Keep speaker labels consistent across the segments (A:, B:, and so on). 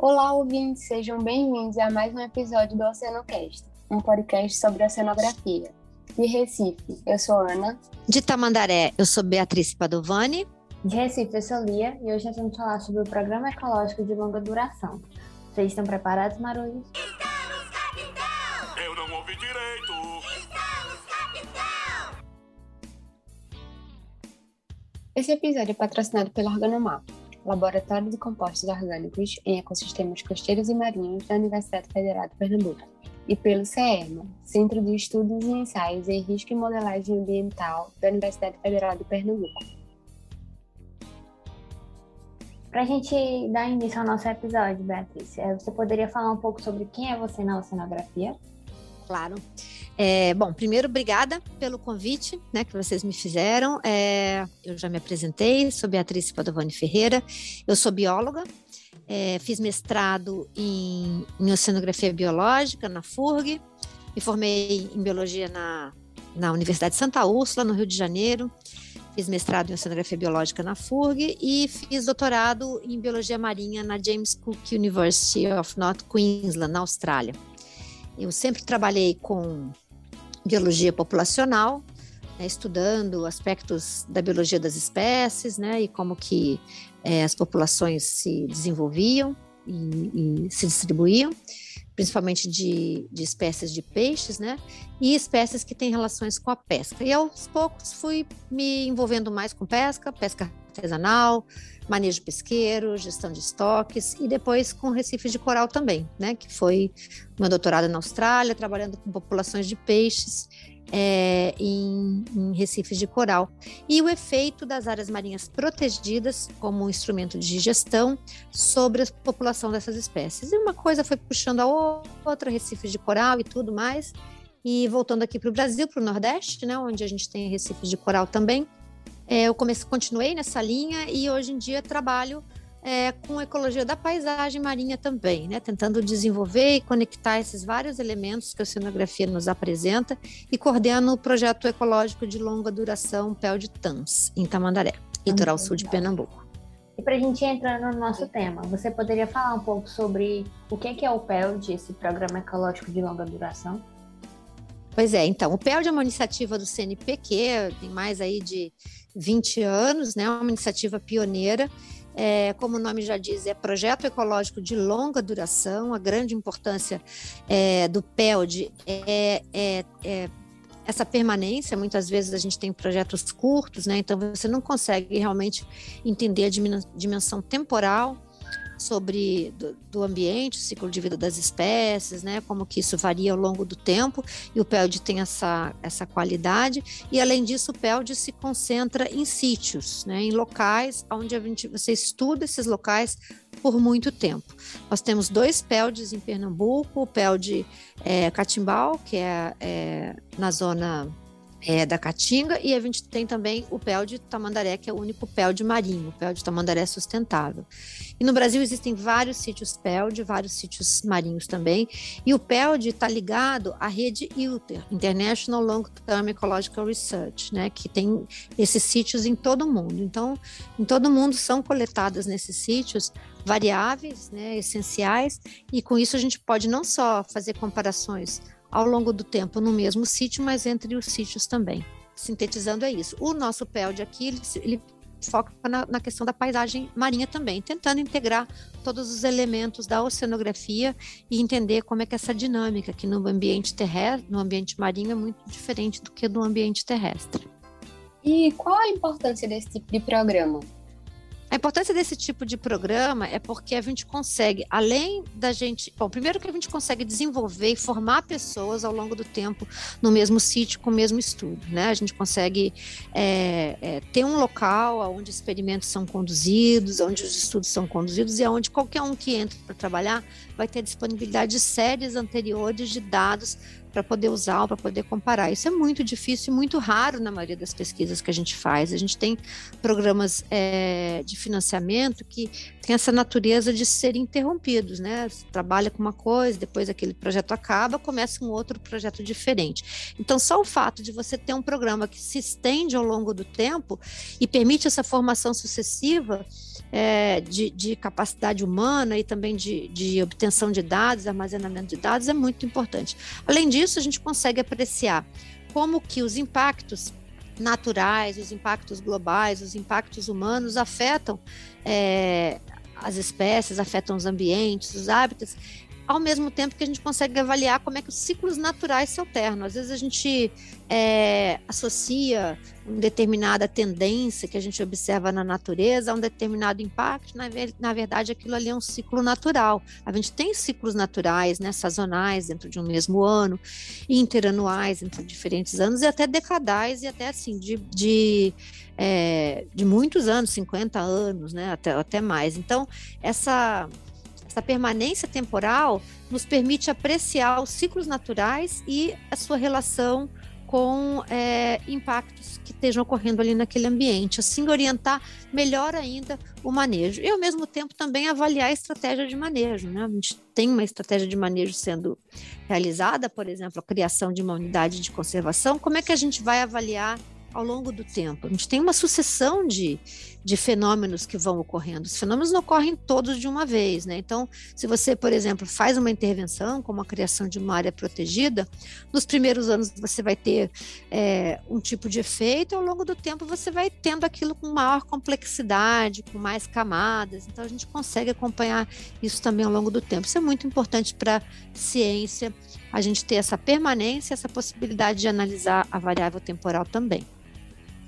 A: Olá, ouvintes, sejam bem-vindos a mais um episódio do Oceanocast, um podcast sobre oceanografia. De Recife, eu sou Ana.
B: De Tamandaré, eu sou Beatriz Padovani.
C: De Recife, eu sou Lia e hoje nós vamos falar sobre o Programa Ecológico de Longa Duração. Vocês estão preparados, Marulhos?
D: Estamos, capitão! Eu não ouvi direito! Estamos, capitão!
A: Esse episódio é patrocinado pelo Organomap, Laboratório de Compostos Orgânicos em Ecossistemas Costeiros e Marinhos da Universidade Federal de Pernambuco, e pelo CERMA, Centro de Estudos e Ensaios em Risco e Modelagem Ambiental da Universidade Federal de Pernambuco.
C: Para a gente dar início ao nosso episódio, Beatriz, eh, você poderia falar um pouco sobre quem é você na oceanografia?
B: Claro. É, bom, primeiro, obrigada pelo convite né, que vocês me fizeram. É, eu já me apresentei, sou Beatriz Padovani Ferreira, eu sou bióloga, é, fiz mestrado em, em, Oceanografia Biológica na FURG, me formei em Biologia na, na Universidade de Santa Úrsula, no Rio de Janeiro, fiz mestrado em Oceanografia Biológica na FURG e fiz doutorado em Biologia Marinha na James Cook University of North Queensland, na Austrália. Eu sempre trabalhei com biologia populacional, né, estudando aspectos da biologia das espécies, né, e como que é, as populações se desenvolviam e, e se distribuíam, principalmente de, de, espécies de peixes, né, e espécies que têm relações com a pesca. E aos poucos fui me envolvendo mais com pesca, pesca artesanal, manejo pesqueiro, gestão de estoques e depois com recifes de coral também, né? Que foi meu doutorado na Austrália, trabalhando com populações de peixes é, em, em, recifes de coral. E o efeito das áreas marinhas protegidas como um instrumento de gestão sobre a população dessas espécies. E uma coisa foi puxando a outra, recifes de coral e tudo mais. E voltando aqui para o Brasil, para o Nordeste, né, onde a gente tem recifes de coral também, é, eu comecei, continuei nessa linha e hoje em dia trabalho é, com ecologia da paisagem marinha também, né? Tentando desenvolver e conectar esses vários elementos que a oceanografia nos apresenta e coordeno o projeto ecológico de longa duração Pel de Tans, em Tamandaré, litoral sul de Pernambuco.
C: E para a gente entrar no nosso tema, você poderia falar um pouco sobre o que é o PELD, esse programa ecológico de longa duração?
B: Pois é, então, o PELD é uma iniciativa do CNPq, tem mais aí de 20 anos, né? Uma iniciativa pioneira. É, como o nome já diz, é projeto ecológico de longa duração. A grande importância é, do PELD é, é, é essa permanência. Muitas vezes a gente tem projetos curtos, né? Então você não consegue realmente entender a dimensão temporal sobre do, do, ambiente, o ciclo de vida das espécies, né, como que isso varia ao longo do tempo, e o PELD tem essa, essa qualidade, e além disso o PELD se concentra em sítios, né, em locais onde a gente, você estuda esses locais por muito tempo. Nós temos dois PELDs em Pernambuco, o PELD é, Catimbau, que é, é na zona é, da Caatinga e a gente tem também o PEL de Tamandaré, que é o único PEL de marinho, o PEL de Tamandaré sustentável. E no Brasil existem vários sítios PELD, vários sítios marinhos também, e o PELD está ligado à rede ILTER, International Long Term Ecological Research, né, que tem esses sítios em todo o mundo. Então, em todo o mundo são coletadas nesses sítios variáveis, né, essenciais, e com isso a gente pode não só fazer comparações ao longo do tempo no mesmo sítio, mas entre os sítios também. Sintetizando é isso. O nosso PELD aqui, ele, foca na, na, questão da paisagem marinha também, tentando integrar todos os elementos da oceanografia e entender como é que essa dinâmica que no ambiente terrestre, no ambiente marinho é muito diferente do que no ambiente terrestre.
A: E qual a importância desse tipo de programa?
B: A importância desse tipo de programa é porque a gente consegue, além da gente. Bom, primeiro que a gente consegue desenvolver e formar pessoas ao longo do tempo no mesmo sítio, com o mesmo estudo. Né? A gente consegue é, é, ter um local onde experimentos são conduzidos, onde os estudos são conduzidos e onde qualquer um que entra para trabalhar vai ter disponibilidade de séries anteriores de dados para poder usar, para poder comparar. Isso é muito difícil e muito raro na maioria das pesquisas que a gente faz. A gente tem programas é, de financiamento que tem essa natureza de serem interrompidos, né? Você trabalha com uma coisa, depois aquele projeto acaba, começa um outro projeto diferente. Então, só o fato de você ter um programa que se estende ao longo do tempo e permite essa formação sucessiva é, de, de, capacidade humana e também de, de obtenção de dados, armazenamento de dados é muito importante. Além disso, a gente consegue apreciar. Como que os impactos naturais, os impactos globais, os impactos humanos afetam é, as espécies, afetam os ambientes, os hábitats, ao mesmo tempo que a gente consegue avaliar como é que os ciclos naturais se alternam. Às vezes a gente é, associa uma determinada tendência que a gente observa na natureza a um determinado impacto, na, na verdade aquilo ali é um ciclo natural. A gente tem ciclos naturais, né, sazonais dentro de um mesmo ano, interanuais entre diferentes anos e até decadais e até assim de, de é, de muitos anos, 50 anos, né, até, até mais. Então, essa essa permanência temporal nos permite apreciar os ciclos naturais e a sua relação com é, impactos que estejam ocorrendo ali naquele ambiente, assim orientar melhor ainda o manejo. E ao mesmo tempo também avaliar a estratégia de manejo, né? A gente tem uma estratégia de manejo sendo realizada, por exemplo, a criação de uma unidade de conservação, como é que a gente vai avaliar ao longo do tempo. A gente tem uma sucessão de, de fenômenos que vão ocorrendo. Os fenômenos não ocorrem todos de uma vez, né? Então, se você, por exemplo, faz uma intervenção, como a criação de uma área protegida, nos primeiros anos você vai ter é, um tipo de efeito, e ao longo do tempo você vai tendo aquilo com maior complexidade, com mais camadas. Então, a gente consegue acompanhar isso também ao longo do tempo. Isso é muito importante para a ciência, a gente ter essa permanência, essa possibilidade de analisar a variável temporal também.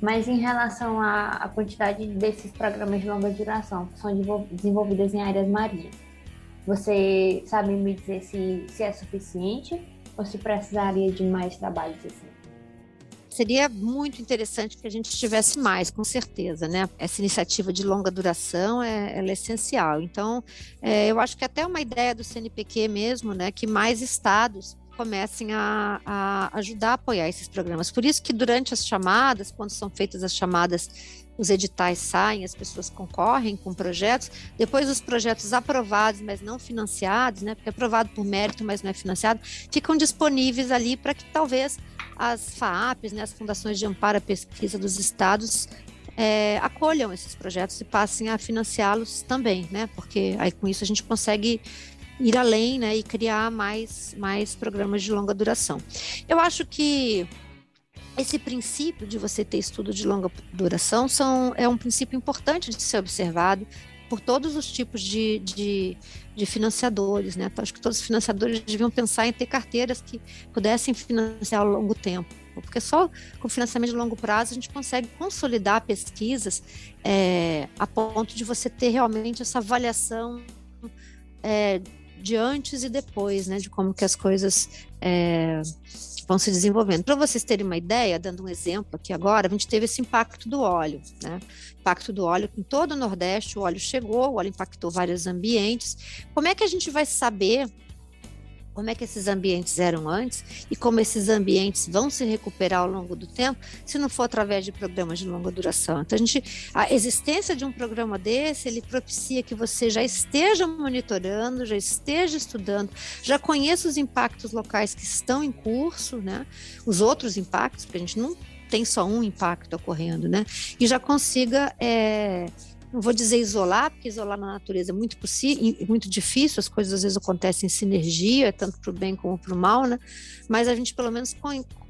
C: Mas em relação à, quantidade desses programas de longa duração que são desenvolvidos em áreas marinhas, você sabe me dizer se, se é suficiente ou se precisaria de mais trabalhos assim?
B: Seria muito interessante que a gente tivesse mais, com certeza, né? Essa iniciativa de longa duração é, é essencial. Então, é, eu acho que até uma ideia do CNPq mesmo, né? Que mais estados comecem a, a, ajudar a apoiar esses programas. Por isso que durante as chamadas, quando são feitas as chamadas, os editais saem, as pessoas concorrem com projetos, depois os projetos aprovados, mas não financiados, né, porque é aprovado por mérito, mas não é financiado, ficam disponíveis ali para que talvez as FAAPs, né, as Fundações de Amparo à Pesquisa dos Estados, é, acolham esses projetos e passem a financiá-los também, né? Porque aí com isso a gente consegue ir além né, e criar mais, mais programas de longa duração. Eu acho que esse princípio de você ter estudo de longa duração são, é um princípio importante de ser observado por todos os tipos de, de, de financiadores. Né? Então, acho que todos os financiadores deviam pensar em ter carteiras que pudessem financiar ao longo tempo porque só com financiamento de longo prazo a gente consegue consolidar pesquisas é, a ponto de você ter realmente essa avaliação é, de antes e depois, né, de como que as coisas é, vão se desenvolvendo. Para vocês terem uma ideia, dando um exemplo aqui agora, a gente teve esse impacto do óleo, né? Impacto do óleo em todo o Nordeste, o óleo chegou, o óleo impactou vários ambientes. Como é que a gente vai saber como é que esses ambientes eram antes e como esses ambientes vão se recuperar ao longo do tempo, se não for através de programas de longa duração. Então, a, gente, a existência de um programa desse, ele propicia que você já esteja monitorando, já esteja estudando, já conheça os impactos locais que estão em curso, né? os outros impactos, porque a gente não tem só um impacto ocorrendo, né? E já consiga é, não vou dizer isolar, porque isolar na natureza é muito possível, muito difícil, as coisas às vezes acontecem em sinergia, tanto para o bem como para o mal, né? Mas a gente pelo menos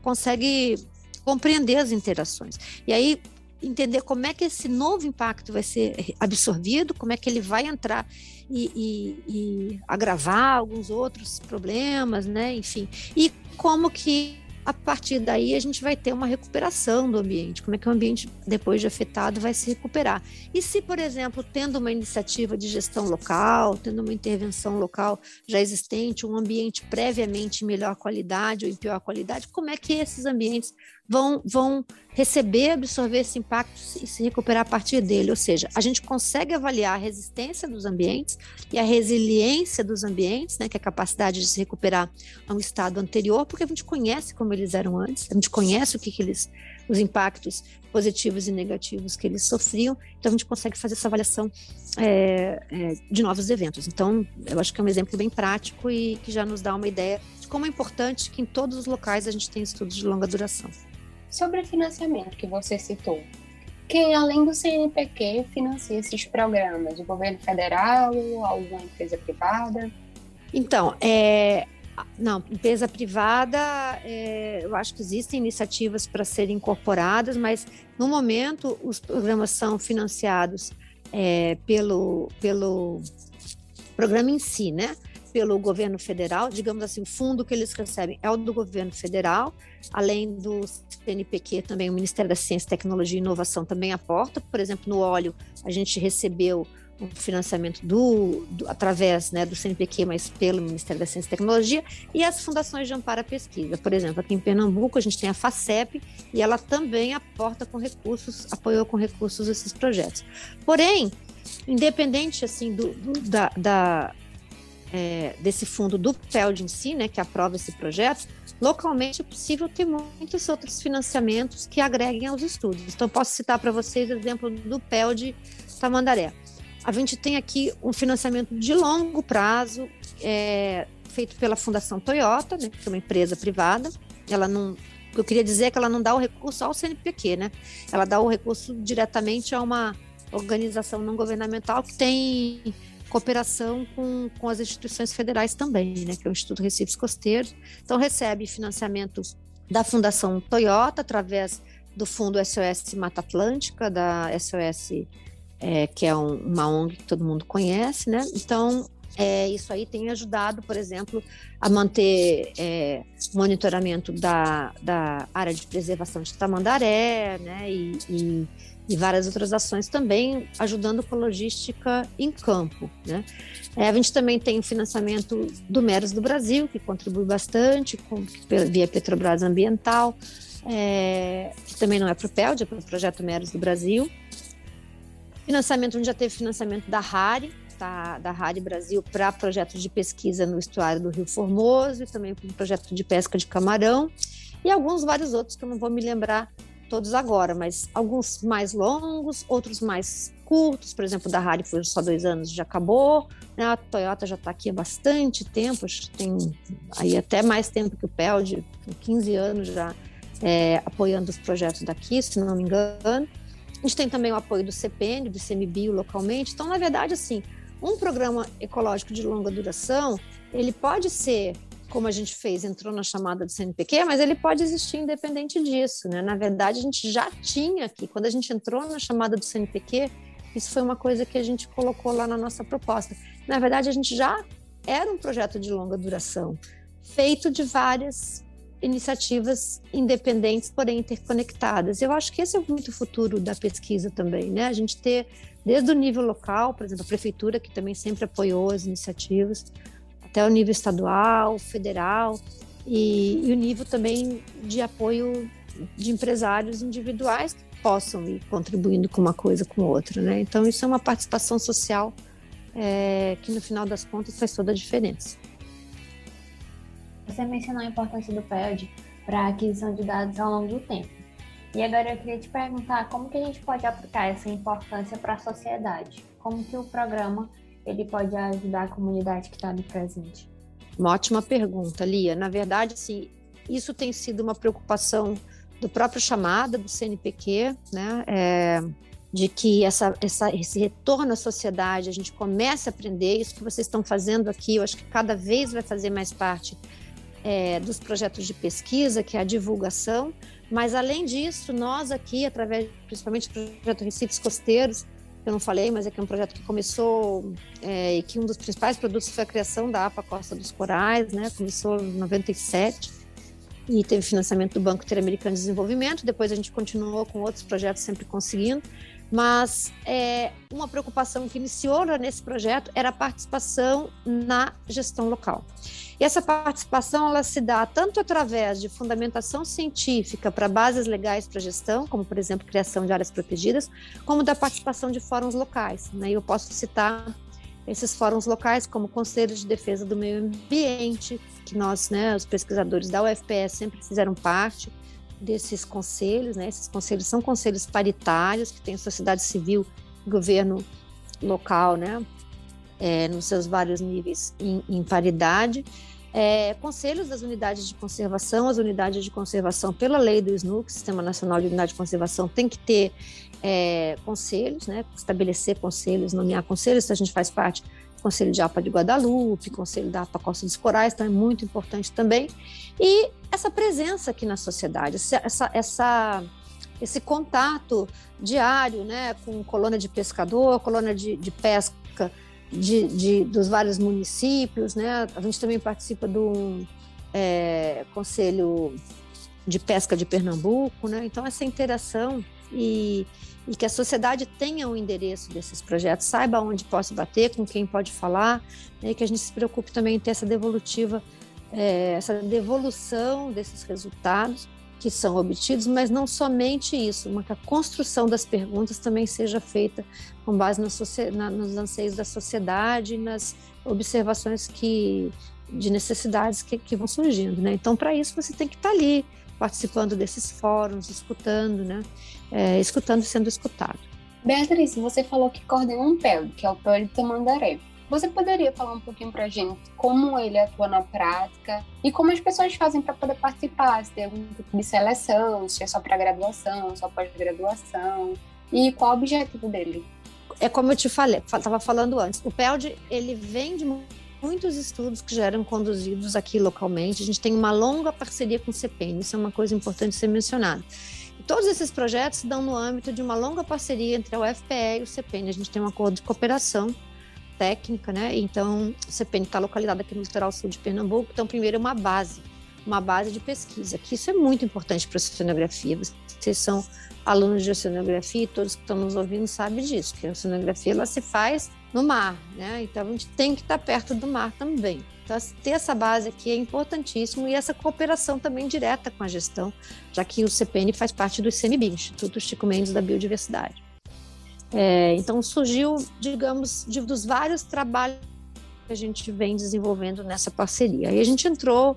B: consegue compreender as interações. E aí entender como é que esse novo impacto vai ser absorvido, como é que ele vai entrar e, e, e agravar alguns outros problemas, né? Enfim, e como que a partir daí a gente vai ter uma recuperação do ambiente, como é que o ambiente, depois de afetado, vai se recuperar. E se, por exemplo, tendo uma iniciativa de gestão local, tendo uma intervenção local já existente, um ambiente previamente em melhor qualidade ou em pior qualidade, como é que esses ambientes vão, vão receber, absorver esse impacto e se recuperar a partir dele. Ou seja, a gente consegue avaliar a resistência dos ambientes e a resiliência dos ambientes, né, que é a capacidade de se recuperar a um estado anterior, porque a gente conhece como eles eram antes, a gente conhece o que, que eles, os impactos positivos e negativos que eles sofriam, então a gente consegue fazer essa avaliação é, é, de novos eventos. Então, eu acho que é um exemplo bem prático e que já nos dá uma ideia de como é importante que em todos os locais a gente tenha estudos de longa duração.
A: Sobre o financiamento que você citou, quem além do CNPq financia esses programas? O governo federal alguma empresa privada?
B: Então, é, não, empresa privada, é, eu acho que existem iniciativas para serem incorporadas, mas no momento os programas são financiados é, pelo, pelo programa em si, né? Pelo governo federal, digamos assim, o fundo que eles recebem é o do governo federal, além do CNPq também, o Ministério da Ciência, Tecnologia e Inovação também aporta, por exemplo, no óleo a gente recebeu um financiamento do, do, através né, do CNPq, mas pelo Ministério da Ciência e Tecnologia, e as fundações de amparo à pesquisa. Por exemplo, aqui em Pernambuco a gente tem a FACEP e ela também aporta com recursos, apoiou com recursos esses projetos. Porém, independente assim do, do da, da é, desse fundo do PELD em si, né, que aprova esse projeto, localmente é possível ter muitos outros financiamentos que agreguem aos estudos. Então, posso citar para vocês o exemplo do PELD Tamandaré. A gente tem aqui um financiamento de longo prazo, é, feito pela Fundação Toyota, né, que é uma empresa privada. Ela não, o que eu queria dizer é que ela não dá o recurso ao CNPq, né? Ela dá o recurso diretamente a uma organização não governamental que tem cooperação com, com as instituições federais também, né, que é o Instituto Recifes Costeiros. Então, recebe financiamento da Fundação Toyota, através do Fundo SOS Mata Atlântica, da SOS, é, que é um, uma ONG que todo mundo conhece, né? Então, é, isso aí tem ajudado, por exemplo, a manter é, monitoramento da, da área de preservação de Tamandaré, né? E, e e várias outras ações também ajudando com logística em campo. Né? É, a gente também tem o financiamento do Meros do Brasil, que contribui bastante com, via Petrobras Ambiental, é, que também não é para o PELD, é para o Projeto Meros do Brasil. Financiamento, a gente já teve financiamento da RARI, tá, da RARI Brasil, para projetos de pesquisa no estuário do Rio Formoso, e também para um projeto de pesca de camarão, e alguns vários outros que eu não vou me lembrar todos agora, mas alguns mais longos, outros mais curtos, por exemplo, da Harry foi só dois anos, já acabou, né? a Toyota já está aqui há bastante tempo, acho que tem aí até mais tempo que o Peld, 15 anos já é, apoiando os projetos daqui, se não me engano. A gente tem também o apoio do CPN, do CMBio localmente, então, na verdade, assim, um programa ecológico de longa duração, ele pode ser como a gente fez, entrou na chamada do CNPq, mas ele pode existir independente disso, né? Na verdade, a gente já tinha aqui, quando a gente entrou na chamada do CNPq, isso foi uma coisa que a gente colocou lá na nossa proposta. Na verdade, a gente já era um projeto de longa duração, feito de várias iniciativas independentes, porém interconectadas. Eu acho que esse é muito o futuro da pesquisa também, né? A gente ter, desde o nível local, por exemplo, a prefeitura, que também sempre apoiou as iniciativas, até o nível estadual, federal e, e o nível também de apoio de empresários individuais que possam ir contribuindo com uma coisa com outra, né? Então isso é uma participação social é, que no final das contas faz toda a diferença.
C: Você mencionou a importância do PED para a aquisição de dados ao longo do tempo. E agora eu queria te perguntar como que a gente pode aplicar essa importância para a sociedade? Como que o programa ele pode ajudar a comunidade que está ali presente?
B: Uma ótima pergunta, Lia. Na verdade, sim, isso tem sido uma preocupação do próprio chamada do CNPq, né? É, de que essa, essa, esse retorno à sociedade, a gente comece a aprender isso que vocês estão fazendo aqui, eu acho que cada vez vai fazer mais parte é, dos projetos de pesquisa, que é a divulgação, mas além disso, nós aqui, através principalmente do projeto Recifes Costeiros, eu não falei, mas é que é um projeto que começou é, e que um dos principais produtos foi a criação da APA Costa dos Corais, né? Começou em 97. e teve financiamento do Banco Interamericano de Desenvolvimento. Depois a gente continuou com outros projetos, sempre conseguindo. Mas é, uma preocupação que iniciou nesse projeto era a participação na gestão local. E essa participação ela se dá tanto através de fundamentação científica para bases legais para gestão, como por exemplo criação de áreas protegidas, como da participação de fóruns locais. Né? Eu posso citar esses fóruns locais, como o Conselho de Defesa do Meio Ambiente, que nós, né, os pesquisadores da UFPS sempre fizeram parte, desses conselhos, né? Esses conselhos são conselhos paritários que têm sociedade civil, governo local, né? É, nos seus vários níveis em, em paridade. É, conselhos das unidades de conservação, as unidades de conservação pela lei do SNUC, Sistema Nacional de Unidade de Conservação, tem que ter é, conselhos, né? Estabelecer conselhos, nomear conselhos, a gente faz parte Conselho de APA de Guadalupe, Conselho da APA Costa dos Corais, então é muito importante também. E essa presença aqui na sociedade, essa, essa, esse contato diário né, com colônia de pescador, colônia de, de pesca de, de, dos vários municípios. Né? A gente também participa do é, Conselho de Pesca de Pernambuco, né? então essa interação e e que a sociedade tenha o um endereço desses projetos, saiba onde posso bater, com quem pode falar, né, que a gente se preocupe também em ter essa devolutiva, é, essa devolução desses resultados que são obtidos, mas não somente isso, mas que a construção das perguntas também seja feita com base na, na, nos anseios da sociedade nas observações que de necessidades que, que vão surgindo, né? Então, para isso você tem que estar tá ali participando desses fóruns, escutando, né? é, escutando sendo escutado.
A: Beatriz, você falou que coordena um PEL, que é o PEL de Tamandaré. Você poderia falar um pouquinho para a gente como ele atua na prática e como as pessoas fazem para poder participar? Se tem algum tipo de seleção, se é só para graduação, só pós-graduação e qual o objetivo dele?
B: É como eu te falei, estava falando antes. O PELD ele vem de muitos estudos que já eram conduzidos aqui localmente. A gente tem uma longa parceria com o CPN, isso é uma coisa importante ser mencionada. Todos esses projetos se dão no âmbito de uma longa parceria entre a UFPE e o CPN. A gente tem um acordo de cooperação técnica, né? Então, o CPN está localizado aqui no litoral sul de Pernambuco. Então, primeiro é uma base, uma base de pesquisa, que isso é muito importante para a oceanografia. Vocês são alunos de oceanografia e todos que estão nos ouvindo sabem disso, que a oceanografia ela se faz no mar, né? Então, a gente tem que estar perto do mar também. Então, ter essa base aqui é importantíssimo e essa cooperação também direta com a gestão, já que o CPN faz parte do ICMBio, Instituto Chico Mendes da Biodiversidade. É, então, surgiu, digamos, de, dos vários trabalhos que a gente vem desenvolvendo nessa parceria. Aí a gente entrou,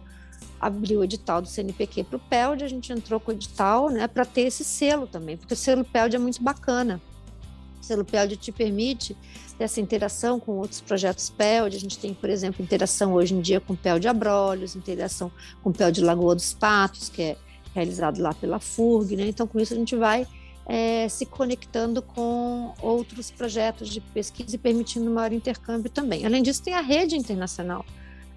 B: abriu o edital do CNPq para o PELD, a gente entrou com o edital né, para ter esse selo também, porque o selo PELD é muito bacana. O selo PELD te permite essa interação com outros projetos PELD. A gente tem, por exemplo, interação hoje em dia com o PEL de Abrolhos, interação com o PEL de Lagoa dos Patos, que é realizado lá pela FURG. Né? Então, com isso, a gente vai é, se conectando com outros projetos de pesquisa e permitindo maior intercâmbio também. Além disso, tem a rede internacional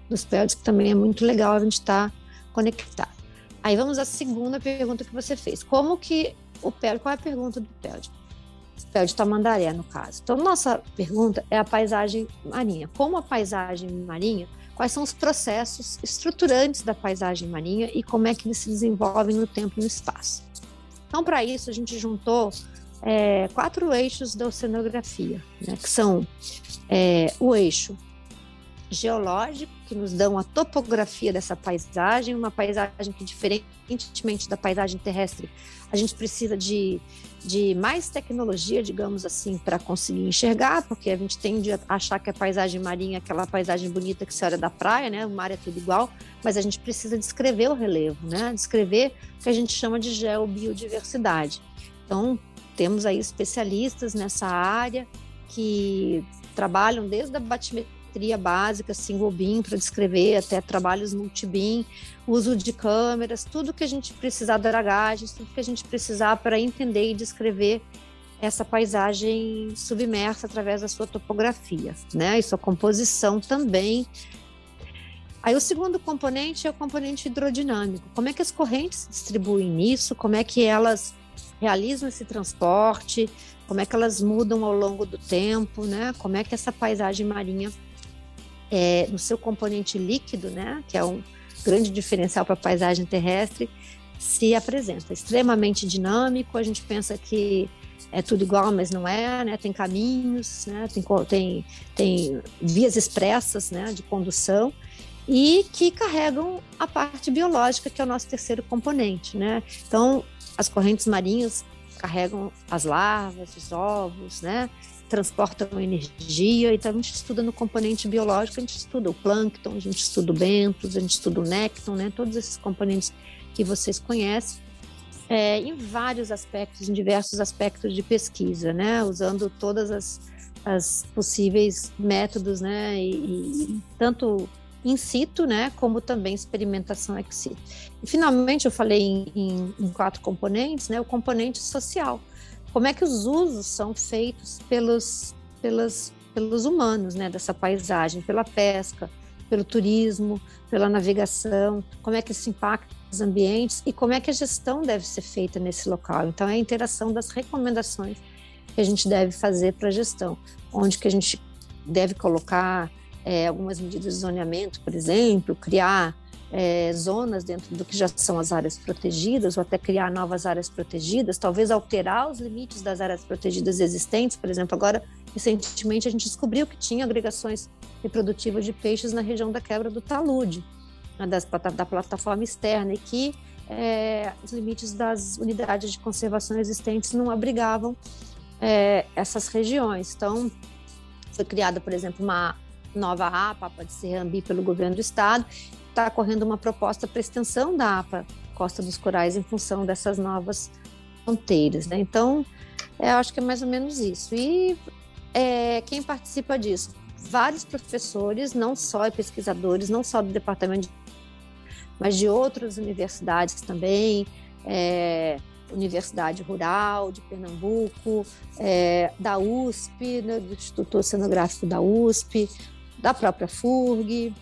B: dos PELDs, que também é muito legal a gente estar tá conectado. Aí vamos à segunda pergunta que você fez. Como que o PELD, qual é a pergunta do PELD? Pé de tamandaré, no caso. Então, nossa pergunta é a paisagem marinha. Como a paisagem marinha, quais são os processos estruturantes da paisagem marinha e como é que eles se desenvolvem no tempo e no espaço. Então, para isso, a gente juntou é, quatro eixos da oceanografia, né, que são é, o eixo geológico, que nos dão a topografia dessa paisagem, uma paisagem que, diferentemente da paisagem terrestre, a gente precisa de de mais tecnologia, digamos assim, para conseguir enxergar, porque a gente tende a achar que a paisagem marinha é aquela paisagem bonita que se olha da praia, né? O mar é tudo igual, mas a gente precisa descrever o relevo, né? Descrever o que a gente chama de geobiodiversidade. Então, temos aí especialistas nessa área que trabalham desde a batimetria geometria básica, single beam para descrever, até trabalhos multi-beam, uso de câmeras, tudo que a gente precisar, dragagens, tudo que a gente precisar para entender e descrever essa paisagem submersa através da sua topografia, né? E sua composição também. Aí o segundo componente é o componente hidrodinâmico. Como é que as correntes se distribuem nisso? Como é que elas realizam esse transporte? Como é que elas mudam ao longo do tempo, né? Como é que essa paisagem marinha é, no seu componente líquido, né, que é um grande diferencial para a paisagem terrestre, se apresenta. Extremamente dinâmico, a gente pensa que é tudo igual, mas não é, né? Tem caminhos, né? Tem, tem, tem vias expressas, né? De condução e que carregam a parte biológica, que é o nosso terceiro componente, né? Então, as correntes marinhas carregam as larvas, os ovos, né? Transportam energia, então a gente estuda no componente biológico, a gente estuda o plâncton, a gente estuda o bentos, a gente estuda o nécton, né? Todos esses componentes que vocês conhecem é, em vários aspectos, em diversos aspectos de pesquisa, né? Usando todas as, as possíveis métodos, né? E, e, tanto in situ, né? Como também experimentação ex situ. E finalmente eu falei em, em, em quatro componentes, né? O componente social. Como é que os usos são feitos pelos, pelos, pelos humanos, né? Dessa paisagem, pela pesca, pelo turismo, pela navegação, como é que isso impacta os ambientes e como é que a gestão deve ser feita nesse local. Então, é a interação das recomendações que a gente deve fazer para a gestão, onde que a gente deve colocar é, algumas medidas de zoneamento, por exemplo, criar é, zonas dentro do que já são as áreas protegidas, ou até criar novas áreas protegidas, talvez alterar os limites das áreas protegidas existentes. Por exemplo, agora, recentemente, a gente descobriu que tinha agregações reprodutivas de peixes na região da quebra do talude, né, das, da plataforma externa, e que é, os limites das unidades de conservação existentes não abrigavam é, essas regiões. Então, foi criada, por exemplo, uma nova APA, pode ser AMBI pelo governo do estado, está correndo uma proposta para extensão da APA Costa dos Corais em função dessas novas fronteiras. Né? Então, eu acho que é mais ou menos isso. E é, quem participa disso? Vários professores, não só pesquisadores, não só do departamento, de, mas de outras universidades também, é, Universidade Rural de Pernambuco, é, da USP, né, do Instituto Oceanográfico da USP, da própria FURG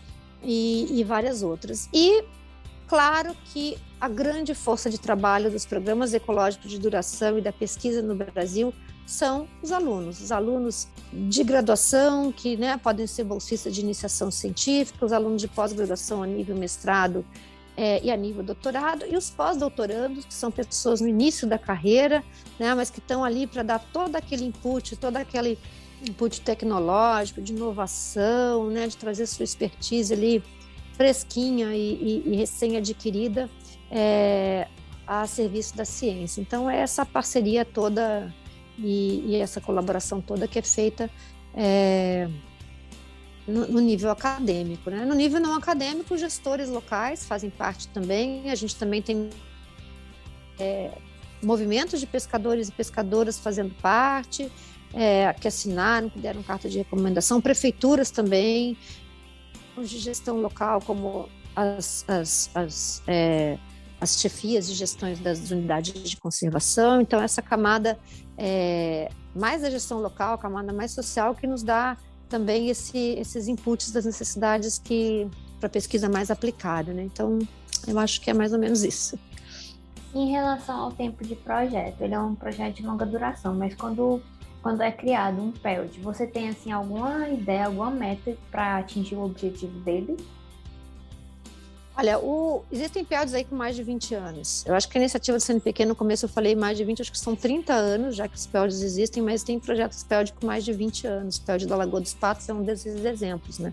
B: e, e várias outras. E claro que a grande força de trabalho dos programas ecológicos de duração e da pesquisa no Brasil são os alunos, os alunos de graduação, que né, podem ser bolsistas de iniciação científica, os alunos de pós-graduação a nível mestrado é, e a nível doutorado, e os pós-doutorandos, que são pessoas no início da carreira, né, mas que estão ali para dar todo aquele input, todo aquele input tecnológico, de inovação, né, de trazer sua expertise ali fresquinha e, e, e recém-adquirida é, a serviço da ciência. Então, é essa parceria toda e, e essa colaboração toda que é feita é, no, no, nível acadêmico. Né? No nível não acadêmico, gestores locais fazem parte também. A gente também tem é, movimentos de pescadores e pescadoras fazendo parte é, que assinaram, que deram carta de recomendação, prefeituras também, de gestão local, como as, as, as, é, as chefias de gestões das unidades de conservação. Então, essa camada é, mais da gestão local, a camada mais social, que nos dá também esse, esses inputs das necessidades que para pesquisa mais aplicada. Né? Então, eu acho que é mais ou menos isso.
C: Em relação ao tempo de projeto, ele é um projeto de longa duração, mas quando quando é criado um PELD, você tem assim alguma ideia, alguma meta para atingir o objetivo dele?
B: Olha, o... existem PELDs aí com mais de 20 anos. Eu acho que a iniciativa do CNPq, no começo eu falei mais de 20, acho que são 30 anos, já que os PELDs existem, mas tem projetos PELD com mais de 20 anos. O PELD da Lagoa dos Patos é um desses exemplos, né?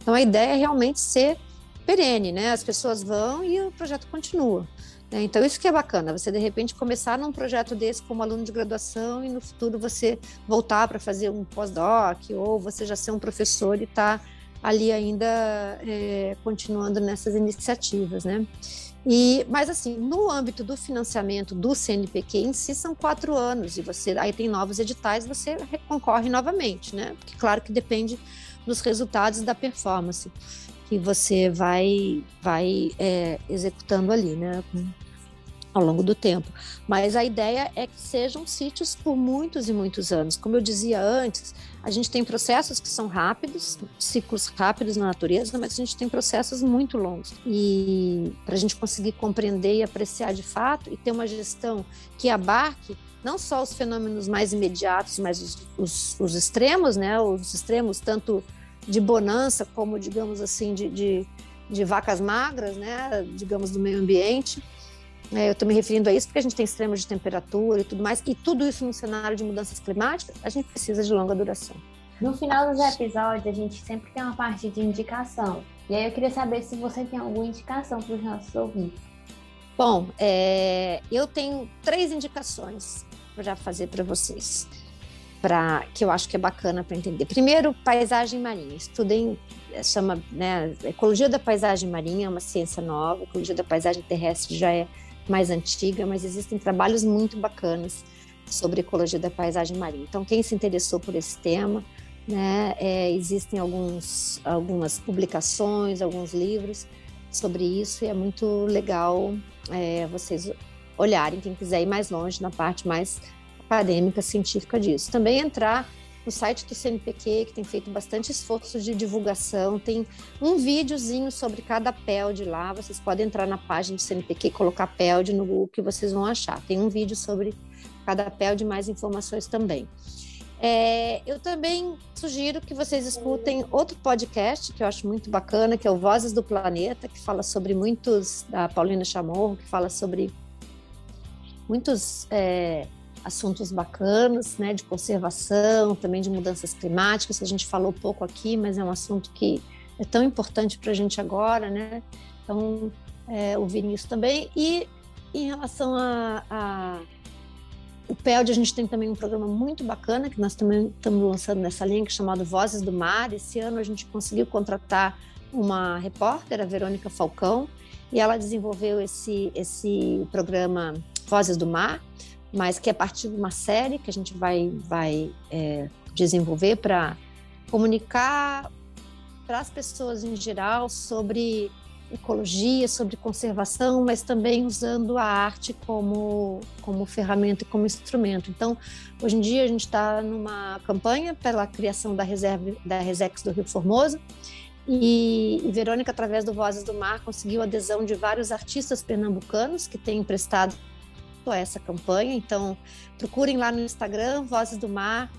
B: Então a ideia é realmente ser perene, né? As pessoas vão e o projeto continua. Né? Então, isso que é bacana, você de repente começar num projeto desse como aluno de graduação e no futuro você voltar para fazer um pós-doc ou você já ser um professor e estar tá ali ainda é, continuando nessas iniciativas, né? E, mas assim, no âmbito do financiamento do CNPq em si são quatro anos e você aí tem novos editais, você concorre novamente, né? Porque claro que depende dos resultados da performance que você vai vai é, executando ali, né? ao longo do tempo. Mas a ideia é que sejam sítios por muitos e muitos anos. Como eu dizia antes, a gente tem processos que são rápidos, ciclos rápidos na natureza, mas a gente tem processos muito longos. E para a gente conseguir compreender e apreciar de fato e ter uma gestão que abarque não só os fenômenos mais imediatos, mas os, os, os extremos, né? Os extremos tanto de bonança como, digamos assim, de, de de vacas magras, né, digamos, do meio ambiente. É, eu estou me referindo a isso porque a gente tem extremos de temperatura e tudo mais, e tudo isso no cenário de mudanças climáticas, a gente precisa de longa duração.
C: No final dos episódios, a gente sempre tem uma parte de indicação. E aí eu queria saber se você tem alguma indicação para os nossos ouvintes.
B: Bom, é, eu tenho três indicações para fazer para vocês, que eu acho que é bacana para entender. Primeiro, paisagem marinha. Estudem, chama, né, ecologia da paisagem marinha, é uma ciência nova. Ecologia da paisagem terrestre já é mais antiga, mas existem trabalhos muito bacanas sobre ecologia da paisagem marinha. Então, quem se interessou por esse tema, né, é, existem alguns, algumas publicações, alguns livros sobre isso e é muito legal é, vocês olharem, quem quiser ir mais longe na parte mais acadêmica, científica disso. Também entrar no site do CNPq, que tem feito bastante esforço de divulgação, tem um videozinho sobre cada PELD lá, vocês podem entrar na página do CNPq colocar PELD no Google que vocês vão achar. Tem um vídeo sobre cada PELD, mais informações também. É, eu também sugiro que vocês escutem outro podcast que eu acho muito bacana, que é o Vozes do Planeta, que fala sobre muitos, da Paulina Chamorro, que fala sobre muitos é, assuntos bacanas, né, de conservação, também de mudanças climáticas, a gente falou pouco aqui, mas é um assunto que é tão importante para a gente agora, né? Então, é, ouvirem isso também. E em relação a, a o PELD, a gente tem também um programa muito bacana que nós também estamos lançando nessa linha, que é chamado Vozes do Mar. Esse ano a gente conseguiu contratar uma repórter, a Verônica Falcão, e ela desenvolveu esse, esse programa Vozes do Mar, mas que é a partir de uma série que a gente vai, vai é, desenvolver para comunicar para as pessoas em geral sobre ecologia, sobre conservação, mas também usando a arte como, como ferramenta e como instrumento. Então, hoje em dia a gente está numa campanha pela criação da reserva da Resex do Rio Formoso e, e Verônica, através do Vozes do Mar, conseguiu adesão de vários artistas pernambucanos que têm emprestado a essa campanha. Então, procurem lá no Instagram, Vozes do Mar,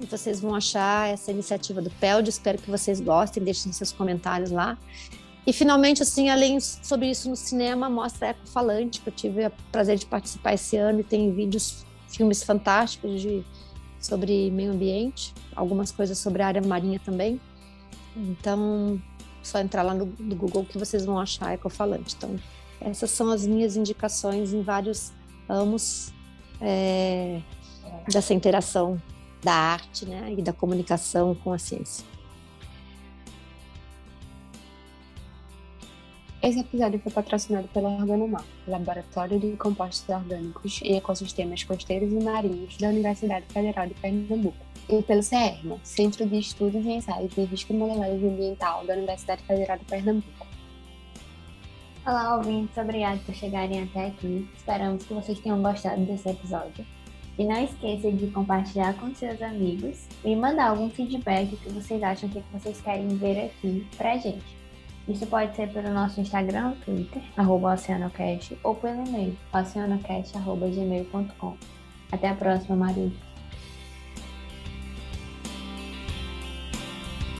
B: e vocês vão achar essa iniciativa do PELD. Espero que vocês gostem, deixem seus comentários lá. E finalmente, assim, além sobre isso no cinema, mostra Eco Falante, que eu tive o prazer de participar esse ano e tem vídeos, filmes fantásticos de, sobre meio ambiente, algumas coisas sobre a área marinha também. Então, só entrar lá no, no Google que vocês vão achar Ecofalante. Então, essas são as minhas indicações em vários ramos é, dessa interação da arte né, e da comunicação com a ciência.
A: Esse episódio foi patrocinado pela Organomar, Laboratório de Compostos Orgânicos e Ecossistemas Costeiros e Marinhos da Universidade Federal de Pernambuco, e pelo CERMA, Centro de Estudos e Ensaios de Risco e Ambiental da Universidade Federal de Pernambuco.
C: Olá, ouvintes, obrigado por chegarem até aqui. Esperamos que vocês tenham gostado desse episódio. E não esqueça de compartilhar com seus amigos e mandar algum feedback que vocês acham que vocês querem ver aqui pra gente. Isso pode ser pelo nosso Instagram, Twitter, arroba oceanocast, ou pelo e-mail, oceanocast.gmail.com. Até a próxima, Maria.